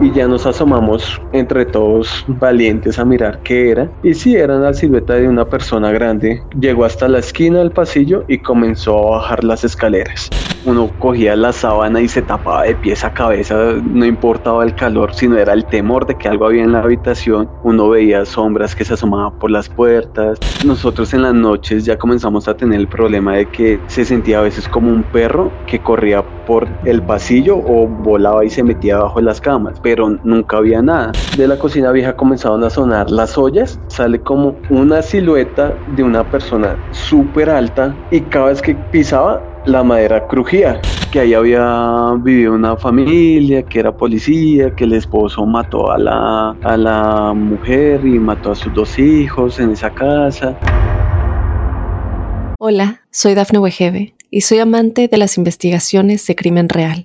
Y ya nos asomamos entre todos valientes a mirar qué era. Y si era la silueta de una persona grande. Llegó hasta la esquina del pasillo y comenzó a bajar las escaleras. Uno cogía la sábana y se tapaba de pies a cabeza, no importaba el calor, sino era el temor de que algo había en la habitación. Uno veía sombras que se asomaban por las puertas. Nosotros en las noches ya comenzamos a tener el problema de que se sentía a veces como un perro que corría por el pasillo o volaba y se metía bajo las camas nunca había nada. De la cocina vieja comenzaron a sonar las ollas, sale como una silueta de una persona súper alta y cada vez que pisaba la madera crujía, que ahí había vivido una familia, que era policía, que el esposo mató a la, a la mujer y mató a sus dos hijos en esa casa. Hola, soy Dafne Wegebe y soy amante de las investigaciones de crimen real.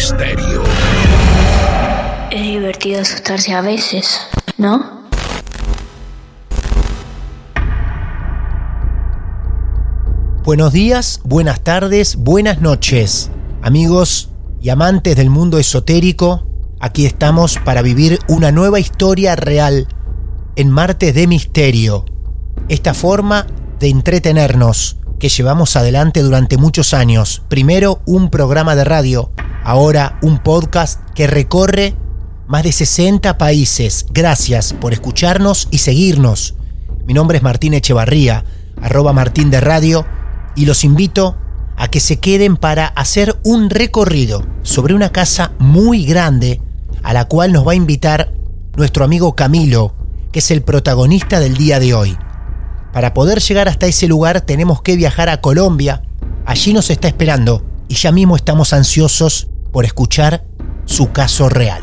Misterio. Es divertido asustarse a veces, ¿no? Buenos días, buenas tardes, buenas noches, amigos y amantes del mundo esotérico. Aquí estamos para vivir una nueva historia real en Martes de Misterio. Esta forma de entretenernos que llevamos adelante durante muchos años. Primero un programa de radio, ahora un podcast que recorre más de 60 países. Gracias por escucharnos y seguirnos. Mi nombre es Martín Echevarría, arroba Martín de Radio, y los invito a que se queden para hacer un recorrido sobre una casa muy grande a la cual nos va a invitar nuestro amigo Camilo, que es el protagonista del día de hoy. Para poder llegar hasta ese lugar tenemos que viajar a Colombia. Allí nos está esperando y ya mismo estamos ansiosos por escuchar su caso real.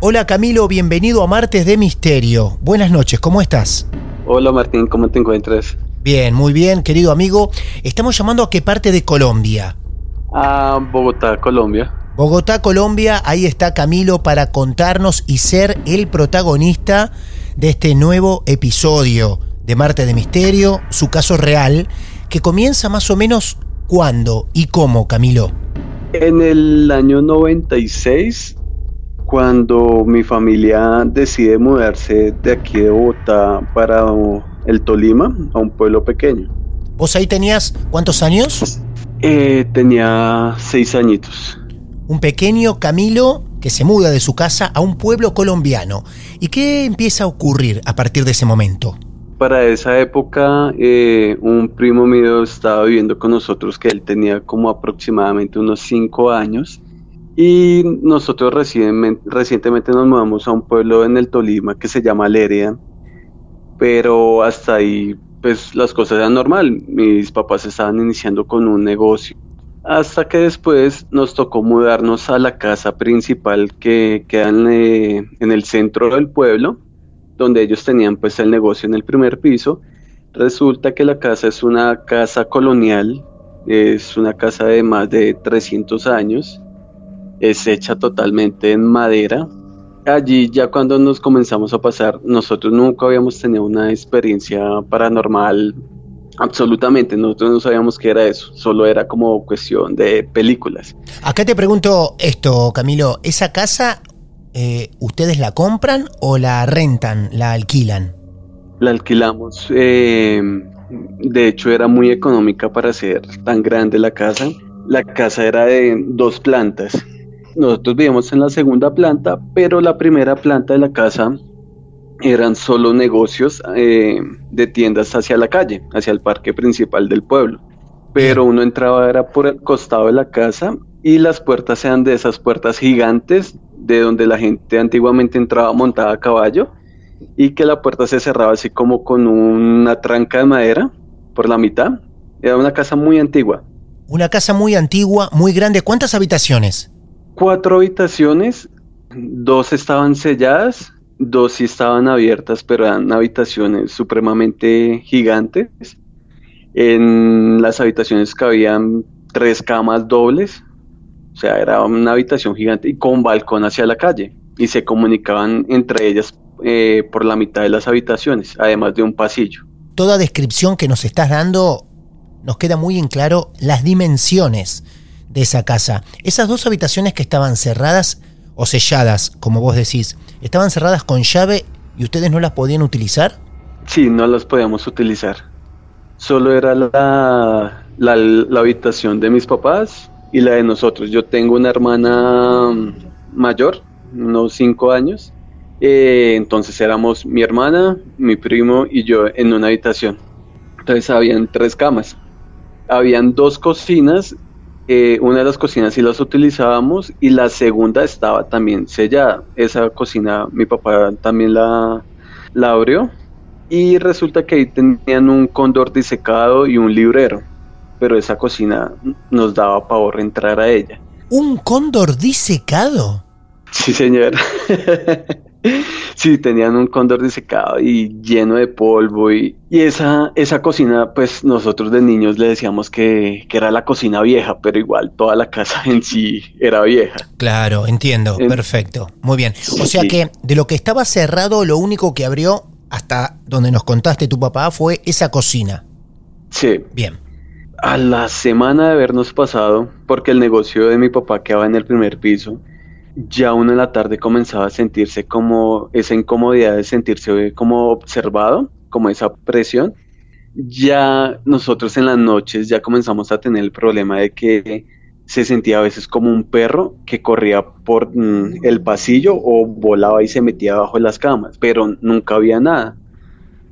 Hola Camilo, bienvenido a Martes de Misterio. Buenas noches, ¿cómo estás? Hola Martín, ¿cómo te encuentras? Bien, muy bien, querido amigo. Estamos llamando a qué parte de Colombia. A Bogotá, Colombia. Bogotá, Colombia, ahí está Camilo para contarnos y ser el protagonista de este nuevo episodio de Marte de Misterio, su caso real, que comienza más o menos cuándo y cómo, Camilo. En el año 96, cuando mi familia decide mudarse de aquí de Bogotá para el Tolima, a un pueblo pequeño. ¿Vos ahí tenías cuántos años? Eh, tenía seis añitos. Un pequeño Camilo que se muda de su casa a un pueblo colombiano. ¿Y qué empieza a ocurrir a partir de ese momento? Para esa época, eh, un primo mío estaba viviendo con nosotros, que él tenía como aproximadamente unos cinco años. Y nosotros recientemente, nos mudamos a un pueblo en el Tolima que se llama Lerida. Pero hasta ahí, pues las cosas eran normal. Mis papás estaban iniciando con un negocio hasta que después nos tocó mudarnos a la casa principal que queda en, eh, el centro del pueblo, donde ellos tenían pues el negocio en el primer piso. Resulta que la casa es una casa colonial, es una casa de más de 300 años, es hecha totalmente en madera. Allí ya cuando nos comenzamos a pasar, nosotros nunca habíamos tenido una experiencia paranormal Absolutamente, nosotros no sabíamos qué era eso, solo era como cuestión de películas. Acá te pregunto esto, Camilo, ¿esa casa eh, ustedes la compran o la rentan, la alquilan? La alquilamos, eh, de hecho era muy económica para ser tan grande la casa. La casa era de dos plantas. Nosotros vivíamos en la segunda planta, pero la primera planta de la casa eran solo negocios eh, de tiendas hacia la calle, hacia el parque principal del pueblo. Pero uno entraba era por el costado de la casa y las puertas eran de esas puertas gigantes de donde la gente antiguamente entraba montada a caballo y que la puerta se cerraba así como con una tranca de madera por la mitad. Era una casa muy antigua. Una casa muy antigua, muy grande. ¿Cuántas habitaciones? Cuatro habitaciones, dos estaban selladas Dos sí estaban abiertas, pero eran habitaciones supremamente gigantes. En las habitaciones cabían tres camas dobles, o sea, era una habitación gigante y con balcón hacia la calle. Y se comunicaban entre ellas eh, por la mitad de las habitaciones, además de un pasillo. Toda descripción que nos estás dando nos queda muy en claro las dimensiones de esa casa. Esas dos habitaciones que estaban cerradas o selladas, como vos decís, estaban cerradas con llave y ustedes no las podían utilizar? Sí, no las podíamos utilizar. Solo era la, la, habitación de mis papás y la de nosotros. Yo tengo una hermana mayor, unos cinco años. Eh, entonces éramos mi hermana, mi primo y yo en una habitación. Entonces habían tres camas. Habían dos cocinas eh, una de las cocinas sí las utilizábamos y la segunda estaba también sellada. Esa cocina mi papá también la, la abrió y resulta que ahí tenían un cóndor disecado y un librero, pero esa cocina nos daba pavor entrar a ella. ¿Un cóndor disecado? Sí, señor. Sí, tenían un cóndor disecado y lleno de polvo y, esa, esa cocina, pues nosotros de niños le decíamos que, era la cocina vieja, pero igual toda la casa en sí era vieja. Claro, entiendo, perfecto, muy bien. O sea que de lo que estaba cerrado, lo único que abrió hasta donde nos contaste tu papá fue esa cocina. Sí. Bien. A la semana de habernos pasado, porque el negocio de mi papá quedaba en el primer piso, ya uno en la tarde comenzaba a sentirse como esa incomodidad de sentirse como observado, como esa presión. Ya nosotros en las noches ya comenzamos a tener el problema de que se sentía a veces como un perro que corría por mm, el pasillo o volaba y se metía bajo las camas, pero nunca había nada.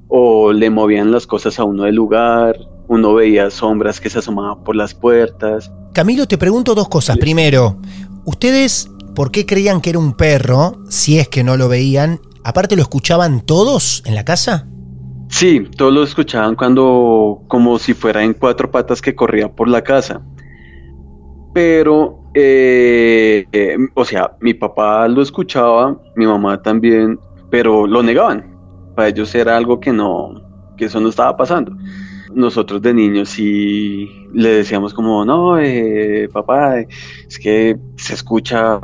O le movían las cosas a uno del lugar, uno veía sombras que se asomaban por las puertas. Camilo, te pregunto dos cosas. Primero, ¿ustedes por qué creían que era un perro, si es que no lo veían. Aparte, ¿lo escuchaban todos en la casa? Sí, todos lo escuchaban cuando, como si fuera en cuatro patas que corría por la casa. Pero, eh, eh, o sea, mi papá lo escuchaba, mi mamá también, pero lo negaban. Para ellos era algo que no, que eso no estaba pasando nosotros de niños sí le decíamos como, no, eh, papá, es que se escucha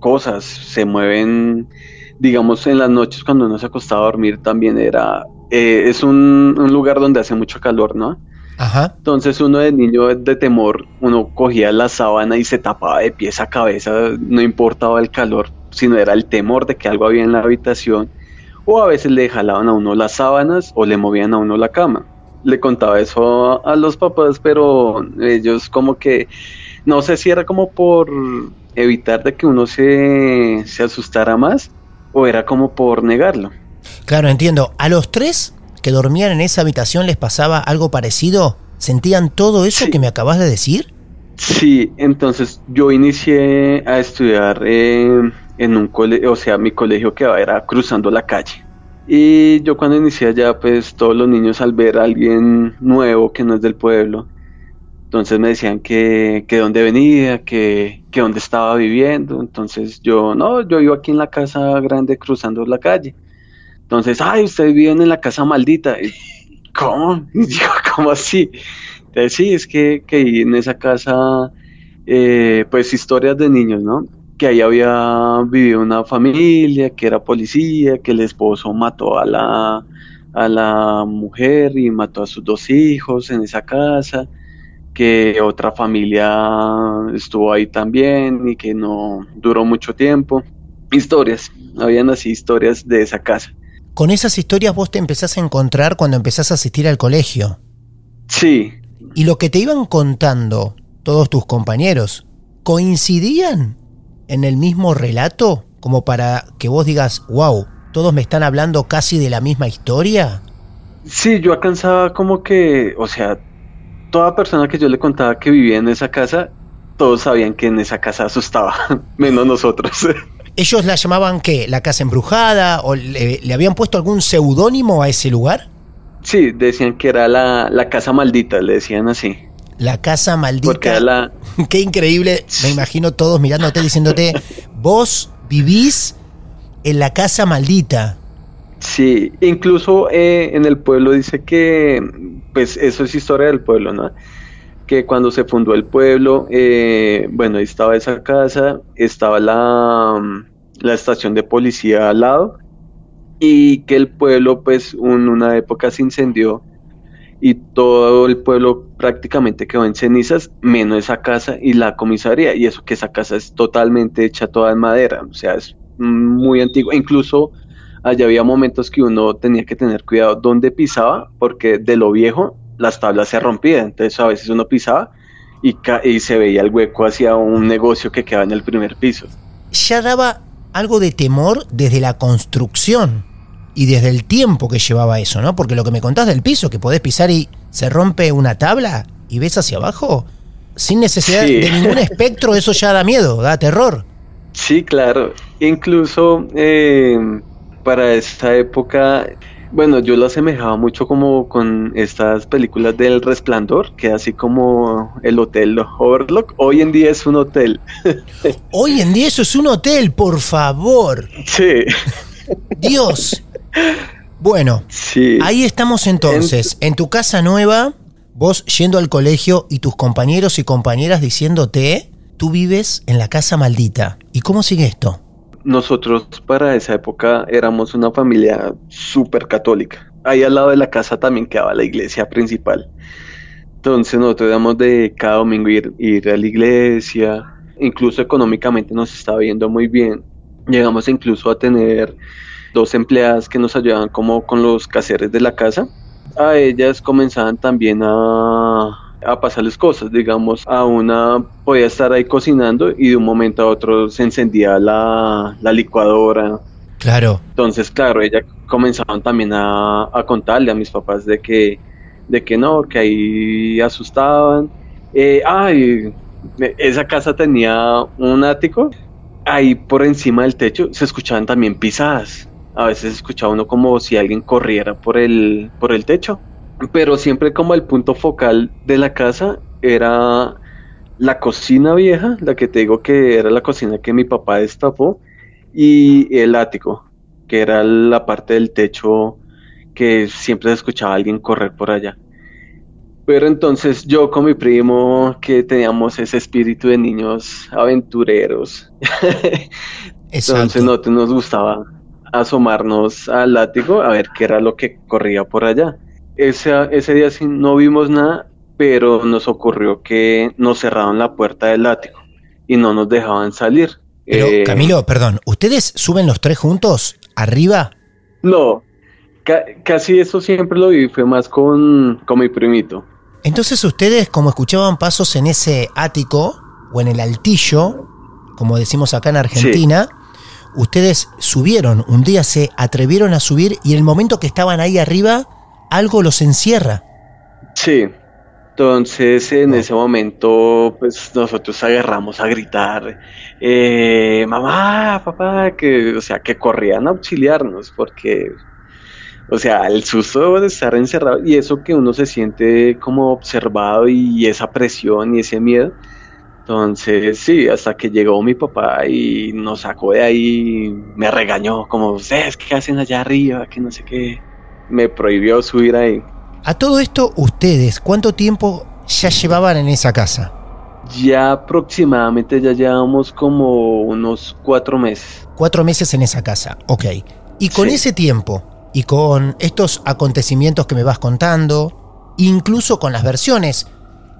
cosas, se mueven, digamos, en las noches cuando uno se acostaba a dormir también era, eh, es un, lugar donde hace mucho calor, ¿no? Ajá. Entonces uno de niño de temor, uno cogía la sábana y se tapaba de pies a cabeza, no importaba el calor, sino era el temor de que algo había en la habitación, o a veces le jalaban a uno las sábanas o le movían a uno la cama le contaba eso a, a los papás, pero ellos como que, no sé si era como por evitar de que uno se, se asustara más o era como por negarlo. Claro, entiendo. ¿A los tres que dormían en esa habitación les pasaba algo parecido? ¿Sentían todo eso Sí. que me acabas de decir? Sí, entonces yo inicié a estudiar eh, en un colegio, o sea, mi colegio quedaba era cruzando la calle. Y yo cuando inicié allá, pues todos los niños al ver a alguien nuevo que no es del pueblo, entonces me decían que, que dónde venía, que, que dónde estaba viviendo. Entonces yo, no, yo vivo aquí en la casa grande cruzando la calle. Entonces, ay, ustedes viven en la casa maldita. ¿Cómo? Y yo, ¿cómo así? Entonces, sí, es que, que en esa casa, eh, pues historias de niños, ¿no? Que ahí había vivido una familia, que era policía, que el esposo mató a la, a la mujer y mató a sus dos hijos en esa casa, que otra familia estuvo ahí también y que no duró mucho tiempo. Historias, habían así historias de esa casa. Con esas historias vos te empezás a encontrar cuando empezás a asistir al colegio. Sí, Y lo que te iban contando todos tus compañeros, ¿coincidían en el mismo relato? Como para que vos digas, wow, todos me están hablando casi de la misma historia. Sí, yo alcanzaba como que, o sea, toda persona que yo le contaba que vivía en esa casa, todos sabían que en esa casa asustaba, menos nosotros. ¿Ellos la llamaban qué? ¿La casa embrujada? ¿O le, le habían puesto algún seudónimo a ese lugar? Sí, decían que era la, la casa maldita, le decían así. La casa maldita. La... Qué increíble. Me imagino todos mirándote diciéndote, vos vivís en la casa maldita. Sí, incluso eh, en el pueblo dice que, pues eso es historia del pueblo, ¿no? Que cuando se fundó el pueblo, eh, bueno, ahí estaba esa casa, estaba la, la estación de policía al lado, y que el pueblo, pues, en una época se incendió y todo el pueblo prácticamente quedó en cenizas, menos esa casa y la comisaría, y eso que esa casa es totalmente hecha toda en madera, o sea, es muy antigua, incluso allá había momentos que uno tenía que tener cuidado dónde pisaba, porque de lo viejo las tablas se rompían, entonces a veces uno pisaba y, ca- y se veía el hueco hacia un negocio que quedaba en el primer piso. Ya daba algo de temor desde la construcción y desde el tiempo que llevaba eso, ¿no? Porque lo que me contás del piso, que podés pisar y se rompe una tabla y ves hacia abajo, sin necesidad Sí. de ningún espectro, eso ya da miedo, da terror. Sí, claro. Incluso eh, para esta época, bueno, yo lo asemejaba mucho como con estas películas del Resplandor, que así como el hotel Overlook, hoy en día es un hotel. Hoy en día eso es un hotel, por favor. Sí, Dios. Bueno, sí. ahí estamos entonces, en tu casa nueva, vos yendo al colegio y tus compañeros y compañeras diciéndote, tú vives en la casa maldita. ¿Y cómo sigue esto? Nosotros para esa época éramos una familia súper católica. Ahí al lado de la casa también quedaba la iglesia principal. Entonces nosotros éramos de cada domingo ir, ir a la iglesia. Incluso económicamente nos estaba yendo muy bien. Llegamos incluso a tener dos empleadas que nos ayudaban como con los caseres de la casa. A ellas comenzaban también a, a pasarles cosas, digamos, a una podía estar ahí cocinando y de un momento a otro se encendía la, la licuadora. Claro. Entonces, claro, ellas comenzaban también a, a contarle a mis papás de que, de que no, que ahí asustaban. Eh, ay, esa casa tenía un ático, ahí por encima del techo se escuchaban también pisadas. A veces escuchaba uno como si alguien corriera por el, por el techo. Pero siempre como el punto focal de la casa era la cocina vieja, la que te digo que era la cocina que mi papá destapó, y el ático, que era la parte del techo que siempre se escuchaba a alguien correr por allá. Pero entonces yo con mi primo, que teníamos ese espíritu de niños aventureros, entonces nosotros nos gustaba asomarnos al látigo a ver qué era lo que corría por allá. Ese, ese día sí no vimos nada, pero nos ocurrió que nos cerraron la puerta del látigo y no nos dejaban salir. Pero, Eh, Camilo, perdón, ¿ustedes suben los tres juntos arriba? No, Ca- casi eso siempre lo viví, fue más con, con mi primito. Entonces ustedes, como escuchaban pasos en ese ático o en el altillo, como decimos acá en Argentina, ustedes subieron, un día se atrevieron a subir y en el momento que estaban ahí arriba, algo los encierra. Sí. Entonces, en ese momento, pues nosotros agarramos a gritar, eh, mamá, papá, que, o sea, que corrían a auxiliarnos, porque, o sea, el susto de estar encerrado y eso que uno se siente como observado y esa presión y ese miedo. Entonces, sí, hasta que llegó mi papá y nos sacó de ahí, me regañó, como, ustedes, ¿qué hacen allá arriba? Que no sé qué. Me prohibió subir ahí. A todo esto, ustedes, ¿cuánto tiempo ya llevaban en esa casa? Ya aproximadamente ya llevamos como unos cuatro meses. Cuatro meses en esa casa, ok. Y con Sí. ese tiempo, y con estos acontecimientos que me vas contando, incluso con las versiones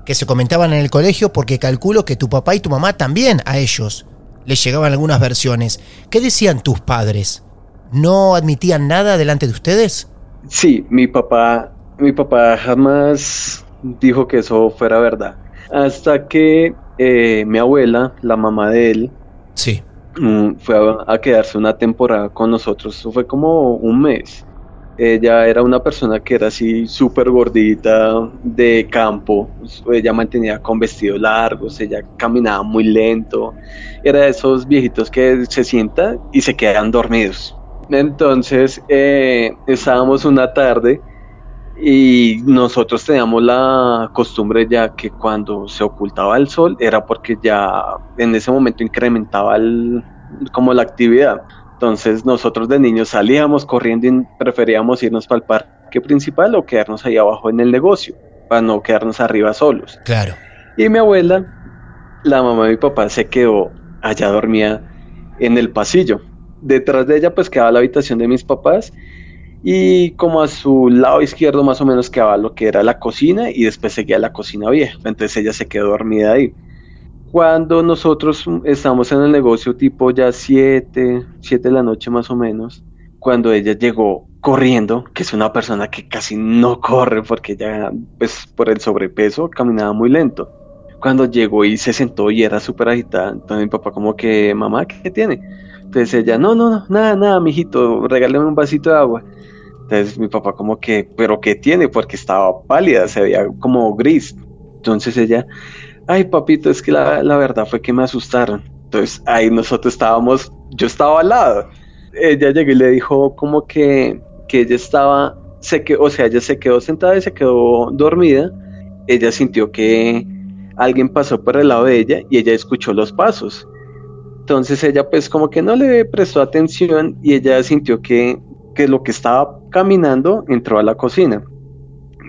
que se comentaban en el colegio, porque calculo que tu papá y tu mamá también a ellos les llegaban algunas versiones. ¿Qué decían tus padres? ¿No admitían nada delante de ustedes? Sí, mi papá, mi papá jamás dijo que eso fuera verdad. Hasta que eh, mi abuela, la mamá de él, Sí. mm, fue a, a quedarse una temporada con nosotros. Eso fue como un mes. Ella era una persona que era así súper gordita, de campo. Ella mantenía con vestidos largos, ella caminaba muy lento. Era de esos viejitos que se sientan y se quedan dormidos. Entonces eh, estábamos una tarde y nosotros teníamos la costumbre ya que cuando se ocultaba el sol era porque ya en ese momento incrementaba el- como la actividad. Entonces nosotros de niños salíamos corriendo y preferíamos irnos para el parque principal o quedarnos ahí abajo en el negocio para no quedarnos arriba solos. Claro. Y mi abuela, la mamá de mi papá, se quedó allá dormía en el pasillo. Detrás de ella pues quedaba la habitación de mis papás y como a su lado izquierdo más o menos quedaba lo que era la cocina y después seguía la cocina vieja. Entonces ella se quedó dormida ahí. Cuando nosotros estábamos en el negocio tipo ya 7, 7 de la noche más o menos, cuando ella llegó corriendo, que es una persona que casi no corre porque ya pues por el sobrepeso caminaba muy lento. Cuando llegó y se sentó y era súper agitada, entonces mi papá como que, mamá, ¿qué tiene? Entonces ella, no, no, no, nada, nada, mijito, regáleme un vasito de agua. Entonces mi papá como que, pero ¿qué tiene? Porque estaba pálida, se veía como gris. Entonces ella, ay papito, es que la, la verdad fue que me asustaron. Entonces ahí nosotros estábamos, yo estaba al lado. Ella llegó y le dijo como que, que ella estaba, se que, o sea, ella se quedó sentada y se quedó dormida. Ella sintió que alguien pasó por el lado de ella y ella escuchó los pasos. Entonces ella pues como que no le prestó atención y ella sintió que, que lo que estaba caminando entró a la cocina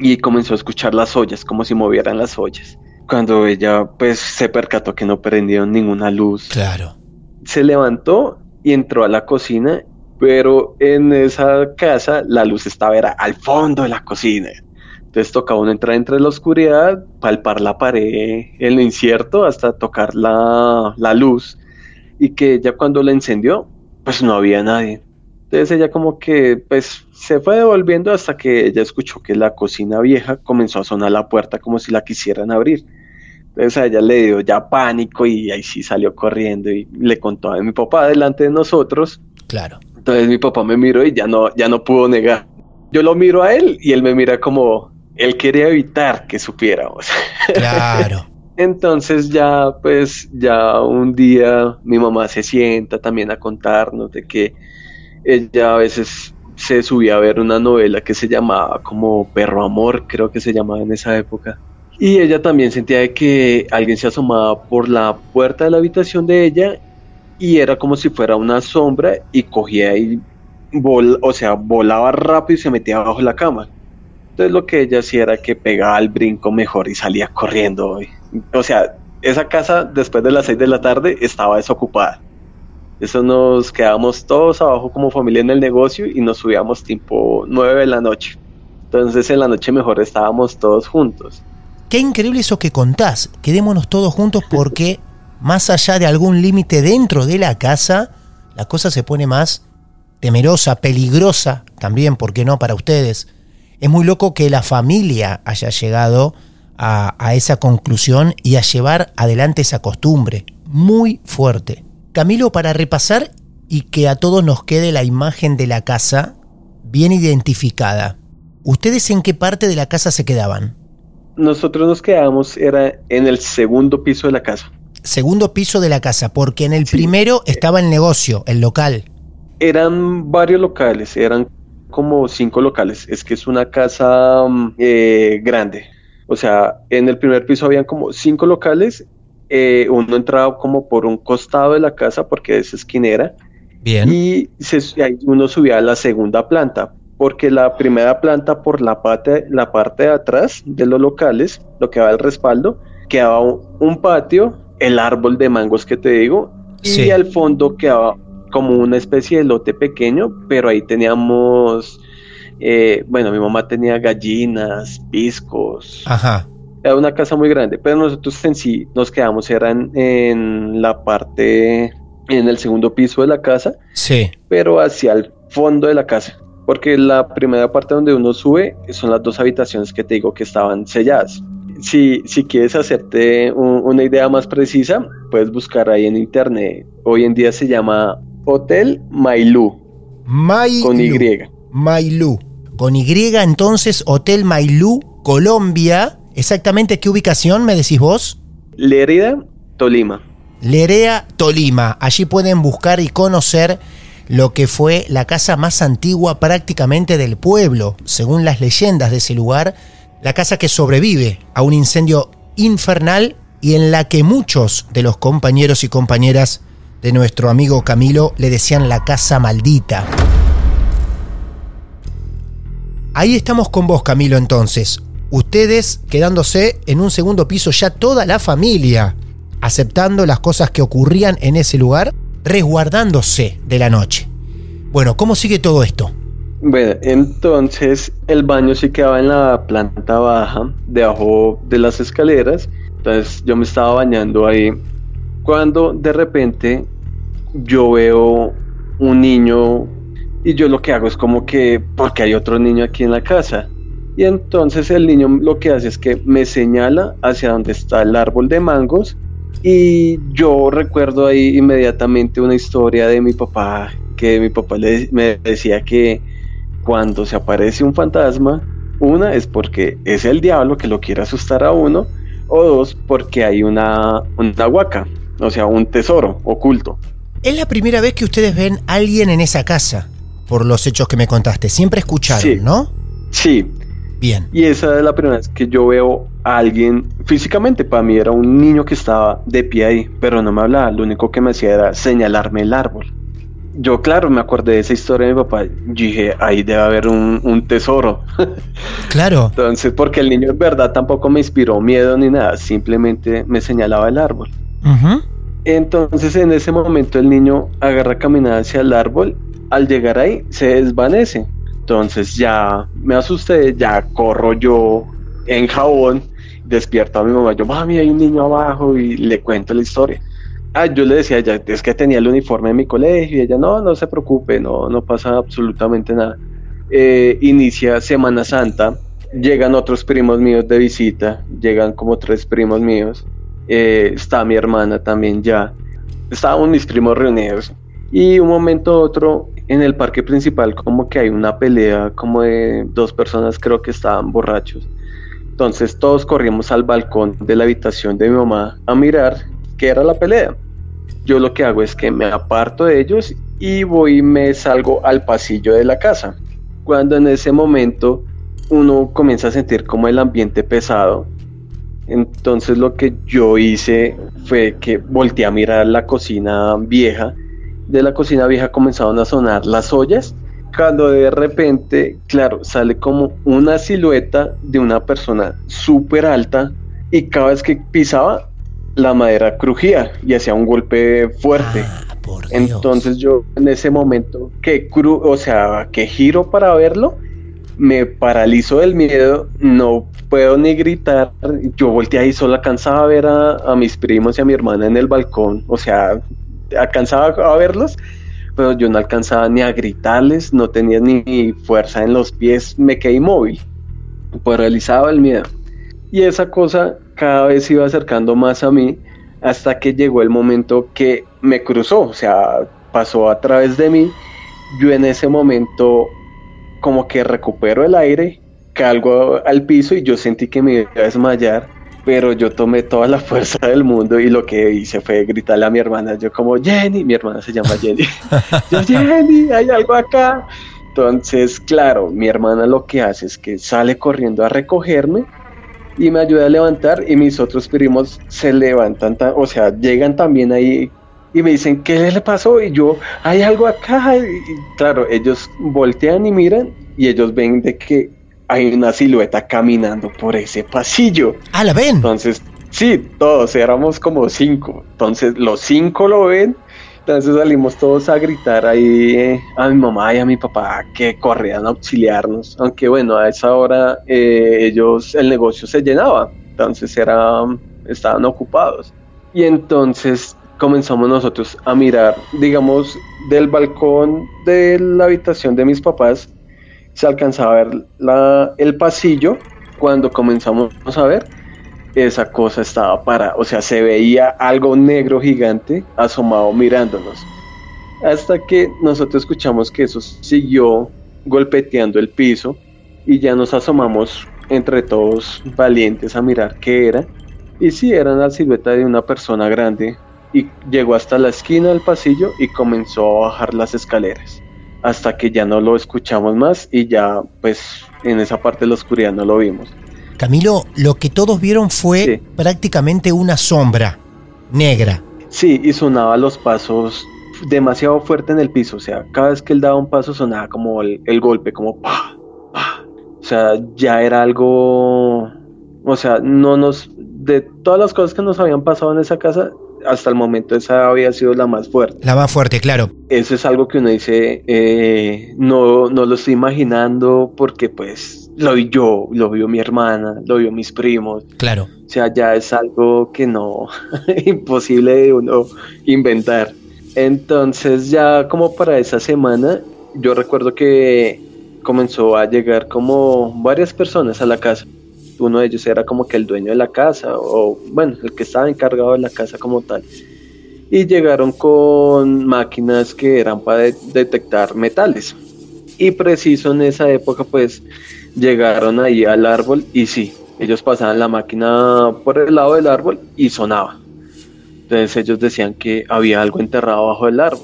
y comenzó a escuchar las ollas, como si movieran las ollas. Cuando ella pues se percató que no prendieron ninguna luz, Claro. se levantó y entró a la cocina, pero en esa casa la luz estaba era al fondo de la cocina. Entonces tocaba uno entrar entre la oscuridad, palpar la pared, el incierto, hasta tocar la, la luz. Y que ella cuando la encendió, pues no había nadie. Entonces ella como que pues se fue devolviendo hasta que ella escuchó que la cocina vieja comenzó a sonar la puerta como si la quisieran abrir. Entonces a ella le dio ya pánico y ahí sí salió corriendo y le contó a mi papá delante de nosotros. Claro. Entonces mi papá me miró y ya no, ya no pudo negar. Yo lo miro a él y él me mira como él quería evitar que supiéramos. Claro. Entonces ya pues ya un día mi mamá se sienta también a contarnos de que ella a veces se subía a ver una novela que se llamaba como Perro Amor, creo que se llamaba en esa época. Y ella también sentía que alguien se asomaba por la puerta de la habitación de ella y era como si fuera una sombra y cogía y vol o sea, volaba rápido y se metía abajo de la cama. Entonces lo que ella hacía era que pegaba el brinco mejor y salía corriendo. O sea, esa casa después de las 6 de la tarde estaba desocupada. Eso nos quedábamos todos abajo como familia en el negocio y nos subíamos tipo 9 de la noche. Entonces en la noche mejor estábamos todos juntos. Qué increíble eso que contás. Quedémonos todos juntos porque más allá de algún límite dentro de la casa, la cosa se pone más temerosa, peligrosa también, ¿por qué no para ustedes? Es muy loco que la familia haya llegado a, a esa conclusión y a llevar adelante esa costumbre. Muy fuerte. Camilo, para repasar y que a todos nos quede la imagen de la casa bien identificada. ¿Ustedes en qué parte de la casa se quedaban? Nosotros nos quedamos, era en el segundo piso de la casa. Segundo piso de la casa, porque en el primero estaba el negocio, el local. Eran varios locales, eran como cinco locales. Es que es una casa mm, eh, grande. O sea, en el primer piso habían como cinco locales. eh, uno entraba como por un costado de la casa porque es esquinera. Bien. Y se- ahí uno subía a la segunda planta, porque la primera planta por la parte, la parte de atrás de los locales, lo que va al respaldo, quedaba un, un patio, el árbol de mangos que te digo, Sí. y al fondo quedaba como una especie de lote pequeño, pero ahí teníamos, eh, bueno, mi mamá tenía gallinas, piscos, Ajá. era una casa muy grande, pero nosotros en sí nos quedamos, eran en la parte, en el segundo piso de la casa, Sí. pero hacia el fondo de la casa. Porque la primera parte donde uno sube son las dos habitaciones que te digo que estaban selladas. Si, si quieres hacerte un- una idea más precisa, puedes buscar ahí en internet. Hoy en día se llama Hotel Mailú, Mailú. con Y. Mailú. Con Y entonces, Hotel Mailú, Colombia. Exactamente qué ubicación me decís vos? Lérida, Tolima. Lerea, Tolima. Allí pueden buscar y conocer lo que fue la casa más antigua prácticamente del pueblo, según las leyendas de ese lugar, la casa que sobrevive a un incendio infernal y en la que muchos de los compañeros y compañeras de nuestro amigo Camilo le decían la casa maldita. Ahí estamos con vos, Camilo, entonces. Ustedes quedándose en un segundo piso, ya toda la familia, aceptando las cosas que ocurrían en ese lugar, resguardándose de la noche. Bueno, ¿cómo sigue todo esto? Bueno, entonces el baño sí quedaba en la planta baja, debajo de las escaleras. Entonces yo me estaba bañando ahí. Cuando de repente yo veo un niño y yo lo que hago es como que, porque hay otro niño aquí en la casa. Y entonces el niño lo que hace es que me señala hacia donde está el árbol de mangos. Y yo recuerdo ahí inmediatamente una historia de mi papá, que mi papá le, me decía que cuando se aparece un fantasma, una es porque es el diablo que lo quiere asustar a uno, o dos, porque hay una, una huaca, o sea, un tesoro oculto. Es la primera vez que ustedes ven a alguien en esa casa, por los hechos que me contaste. Siempre escucharon, Sí. ¿no? Sí, Bien. y esa es la primera vez que yo veo a alguien físicamente. Para mí era un niño que estaba de pie ahí, pero no me hablaba. Lo único que me hacía era señalarme el árbol. Yo, claro, me acordé de esa historia de mi papá. Dije, ahí debe haber un, un tesoro. Claro. Entonces, porque el niño en verdad tampoco me inspiró miedo ni nada, simplemente me señalaba el árbol. Entonces, en ese momento, el niño agarra caminada hacia el árbol. Al llegar ahí, se desvanece. Entonces, ya me asusté, ya corro yo en jabón, despierto a mi mamá. Yo, mami, hay un niño abajo y le cuento la historia. Ah, yo le decía ella, es que tenía el uniforme de mi colegio y ella, no, no se preocupe, no, no pasa absolutamente nada. Eh, inicia Semana Santa, llegan otros primos míos de visita, llegan como tres primos míos, eh, está mi hermana también ya, estaban mis primos reunidos y un momento u otro en el parque principal como que hay una pelea como de dos personas creo que estaban borrachos. Entonces todos corrimos al balcón de la habitación de mi mamá a mirar qué era la pelea. Yo lo que hago es que me aparto de ellos y voy y me salgo al pasillo de la casa. Cuando en ese momento uno comienza a sentir como el ambiente pesado, entonces lo que yo hice fue que volteé a mirar la cocina vieja. De la cocina vieja comenzaron a sonar las ollas. Cuando de repente, claro, sale como una silueta de una persona súper alta y cada vez que pisaba, la madera crujía y hacía un golpe fuerte. Ah, por Dios. Entonces yo en ese momento que cru o sea, que giro para verlo, me paralizo del miedo, no puedo ni gritar. Yo volteé ahí solo alcanzaba a ver a, a mis primos y a mi hermana en el balcón, o sea, alcanzaba a verlos, pero yo no alcanzaba ni a gritarles, no tenía ni fuerza en los pies, me quedé inmóvil, pues realizaba el miedo. Y esa cosa cada vez iba acercando más a mí hasta que llegó el momento que me cruzó, o sea, pasó a través de mí. Yo en ese momento como que recupero el aire, calgo al piso y yo sentí que me iba a desmayar, pero yo tomé toda la fuerza del mundo y lo que hice fue gritarle a mi hermana, yo como Jenny, mi hermana se llama Jenny, yo Jenny, hay algo acá. Entonces, claro, mi hermana lo que hace es que sale corriendo a recogerme y me ayuda a levantar y mis otros primos se levantan, o sea, llegan también ahí y me dicen, ¿qué le pasó? Y yo, hay algo acá. Y, claro, ellos voltean y miran y ellos ven de que hay una silueta caminando por ese pasillo. Ah, la ven. Entonces, sí, todos éramos como cinco. Entonces, los cinco lo ven. Entonces salimos todos a gritar ahí eh, a mi mamá y a mi papá que corrían a auxiliarnos. Aunque bueno, a esa hora eh, ellos, el negocio se llenaba. Entonces era, estaban ocupados. Y entonces comenzamos nosotros a mirar, digamos, del balcón de la habitación de mis papás, se alcanzaba a ver la, el pasillo. Cuando comenzamos a ver, esa cosa estaba para, o sea, se veía algo negro gigante asomado mirándonos. Hasta que nosotros escuchamos que eso siguió golpeteando el piso y ya nos asomamos entre todos valientes a mirar qué era. Y si era la silueta de una persona grande, y llegó hasta la esquina del pasillo y comenzó a bajar las escaleras hasta que ya no lo escuchamos más y ya pues en esa parte de la oscuridad no lo vimos. Camilo, lo que todos vieron fue prácticamente una sombra negra. Sí, y sonaba los pasos demasiado fuerte en el piso, o sea, cada vez que él daba un paso sonaba como el, golpe, como pa, pa. O sea, ya era algo, o sea, no nos, de todas las cosas que nos habían pasado en esa casa, hasta el momento esa había sido la más fuerte. La más fuerte, claro. Eso es algo que uno dice, eh, no, no lo estoy imaginando porque pues lo vi yo, lo vio mi hermana, lo vio mis primos. Claro. O sea, ya es algo que no, imposible de uno inventar. Entonces ya como para esa semana, yo recuerdo que comenzó a llegar como varias personas a la casa uno de ellos era como que el dueño de la casa o bueno, el que estaba encargado de la casa como tal. Y llegaron con máquinas que eran para detectar metales. Y preciso en esa época pues llegaron ahí al árbol y sí, ellos pasaban la máquina por el lado del árbol y sonaba. Entonces ellos decían que había algo enterrado bajo el árbol.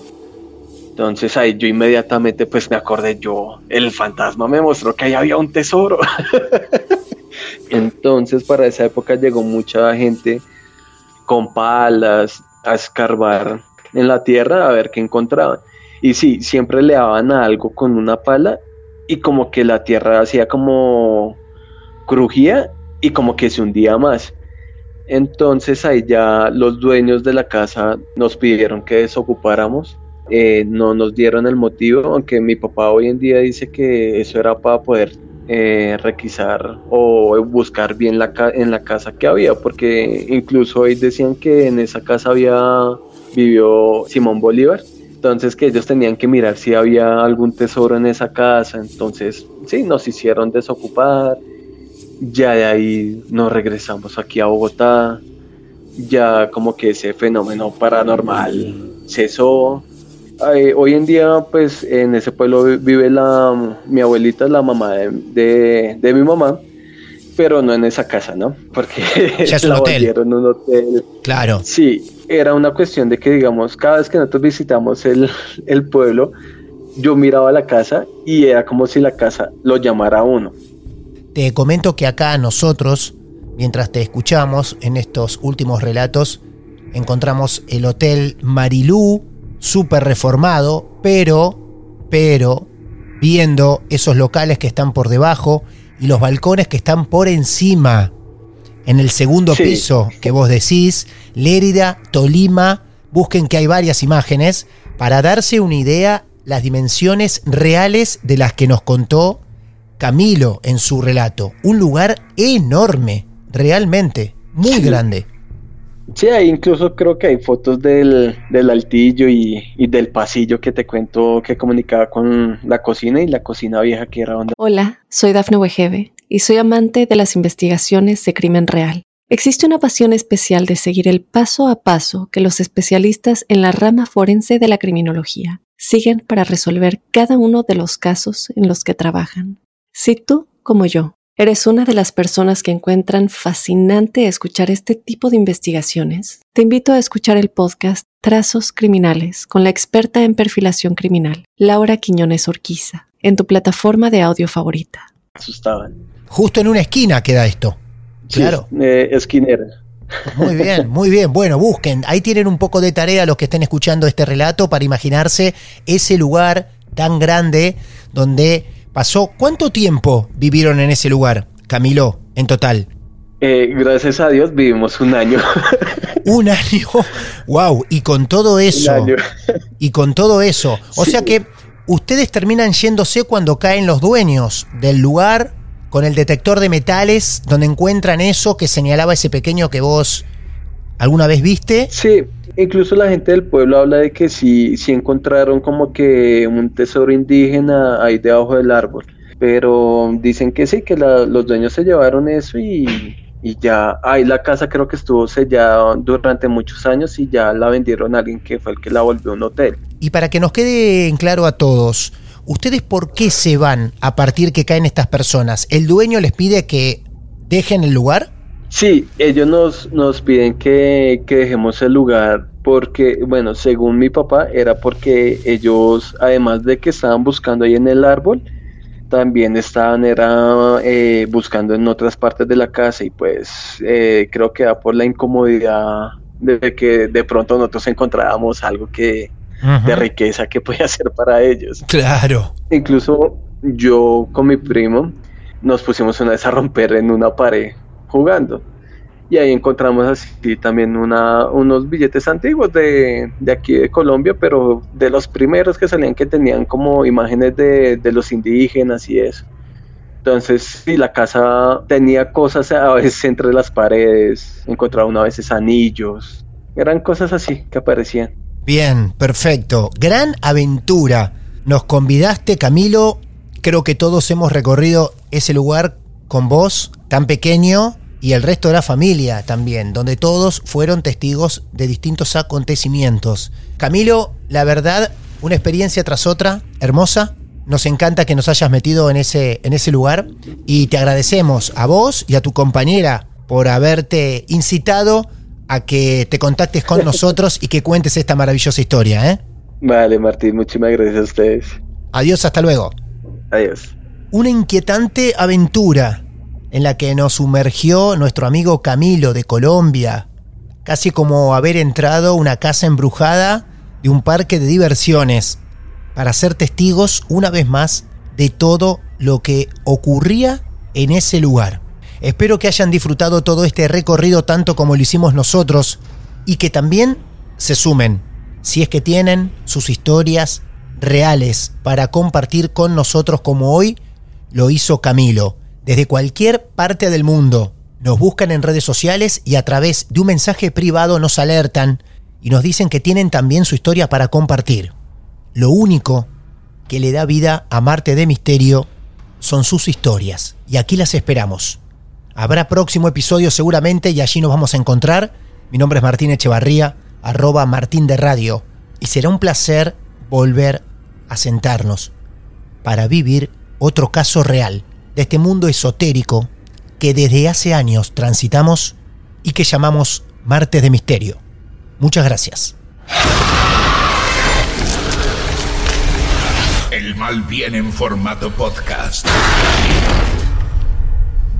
Entonces ahí yo inmediatamente pues me acordé yo, el fantasma me mostró que ahí había un tesoro. Entonces para esa época llegó mucha gente con palas a escarbar en la tierra a ver qué encontraban. Y sí, siempre le daban algo con una pala y como que la tierra hacía como crujía y como que se hundía más. Entonces ahí ya los dueños de la casa nos pidieron que desocupáramos. Eh, no nos dieron el motivo, aunque mi papá hoy en día dice que eso era para poder eh, requisar o buscar bien la en la casa que había, porque incluso hoy decían que en esa casa había vivió Simón Bolívar, entonces que ellos tenían que mirar si había algún tesoro en esa casa, entonces sí, nos hicieron desocupar, ya de ahí nos regresamos aquí a Bogotá, ya como que ese fenómeno paranormal cesó, hoy en día, pues en ese pueblo vive la, mi abuelita, la mamá de, mi mamá, pero no en esa casa, ¿no? Porque ya es un hotel. un hotel. Claro. Sí, era una cuestión de que, digamos, cada vez que nosotros visitamos el, el pueblo, yo miraba la casa y era como si la casa lo llamara a uno. Te comento que acá nosotros, mientras te escuchamos en estos últimos relatos, encontramos el Hotel Marilú, súper reformado, pero, pero, viendo esos locales que están por debajo y los balcones que están por encima. En el segundo piso que vos decís, Lérida, Tolima, busquen que hay varias imágenes para darse una idea las dimensiones reales de las que nos contó Camilo en su relato. Un lugar enorme, realmente, muy grande. Sí, ahí incluso creo que hay fotos del, del altillo y, y, del pasillo que te cuento que comunicaba con la cocina y la cocina vieja que era donde... Hola, soy Dafne Wegebe y soy amante de las investigaciones de crimen real. Existe una pasión especial de seguir el paso a paso que los especialistas en la rama forense de la criminología siguen para resolver cada uno de los casos en los que trabajan. Si tú, como yo, ¿Eres una de las personas que encuentran fascinante escuchar este tipo de investigaciones? Te invito a escuchar el podcast Trazos Criminales con la experta en perfilación criminal, Laura Quiñones Orquiza, en tu plataforma de audio favorita. Asustaban. Justo en una esquina queda esto. Claro. Eh, esquinera. Muy bien, muy bien. Bueno, busquen. Ahí tienen un poco de tarea los que estén escuchando este relato para imaginarse ese lugar tan grande donde pasó. ¿Cuánto tiempo vivieron en ese lugar, Camilo, en total? Eh, gracias a Dios vivimos un año. un año. Wow. Y con todo eso. y con todo eso. O sea que ustedes terminan yéndose cuando caen los dueños del lugar con el detector de metales donde encuentran eso que señalaba ese pequeño que vos alguna vez viste. Sí, incluso la gente del pueblo habla de que sí, sí encontraron como que un tesoro indígena ahí debajo del árbol, pero dicen que sí, que los dueños se llevaron eso y, y ya ahí la casa creo que estuvo sellada durante muchos años y ya la vendieron a alguien que fue el que la volvió un hotel. Y para que nos quede en claro a todos, ¿ustedes por qué se van a partir que caen estas personas? ¿El dueño les pide que dejen el lugar? Sí, ellos nos, nos piden que, que, dejemos el lugar porque, bueno, según mi papá, era porque ellos, además de que estaban buscando ahí en el árbol, también estaban era, eh, buscando en otras partes de la casa y pues eh, creo que era por la incomodidad de que de pronto nosotros encontrábamos algo que de riqueza que podía ser para ellos. Claro. Incluso yo con mi primo nos pusimos una vez a romper en una pared jugando. Y ahí encontramos así también unos billetes antiguos de, aquí de Colombia, pero de los primeros que salían que tenían como imágenes de, de los indígenas y eso. Entonces, sí, la casa tenía cosas a veces entre las paredes, encontraba una veces anillos, eran cosas así que aparecían. Bien, perfecto. Gran aventura. Nos convidaste, Camilo. Creo que todos hemos recorrido ese lugar con vos, tan pequeño, y el resto de la familia también, donde todos fueron testigos de distintos acontecimientos. Camilo, la verdad, una experiencia tras otra, hermosa. Nos encanta que nos hayas metido en ese, en ese lugar y te agradecemos a vos y a tu compañera por haberte incitado a que te contactes con nosotros y que cuentes esta maravillosa historia. ¿eh? Vale, Martín, muchísimas gracias a ustedes. Adiós, hasta luego. Adiós. Una inquietante aventura en la que nos sumergió nuestro amigo Camilo de Colombia, casi como haber entrado una casa embrujada de un parque de diversiones, para ser testigos una vez más de todo lo que ocurría en ese lugar. Espero que hayan disfrutado todo este recorrido tanto como lo hicimos nosotros y que también se sumen, si es que tienen sus historias reales para compartir con nosotros como hoy lo hizo Camilo desde cualquier parte del mundo. Nos buscan en redes sociales y a través de un mensaje privado nos alertan y nos dicen que tienen también su historia para compartir. Lo único que le da vida a Marte de Misterio son sus historias y aquí las esperamos. Habrá próximo episodio seguramente y allí nos vamos a encontrar. Mi nombre es Martín Echevarría, arroba Martín de Radio, y será un placer volver a sentarnos para vivir otro caso real de este mundo esotérico que desde hace años transitamos y que llamamos Martes de Misterio. Muchas gracias. El mal viene en formato podcast.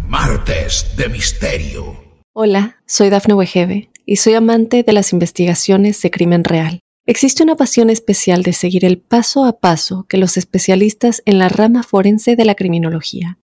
Martes de Misterio. Hola, soy Dafne Wegebe y soy amante de las investigaciones de crimen real. Existe una pasión especial de seguir el paso a paso que los especialistas en la rama forense de la criminología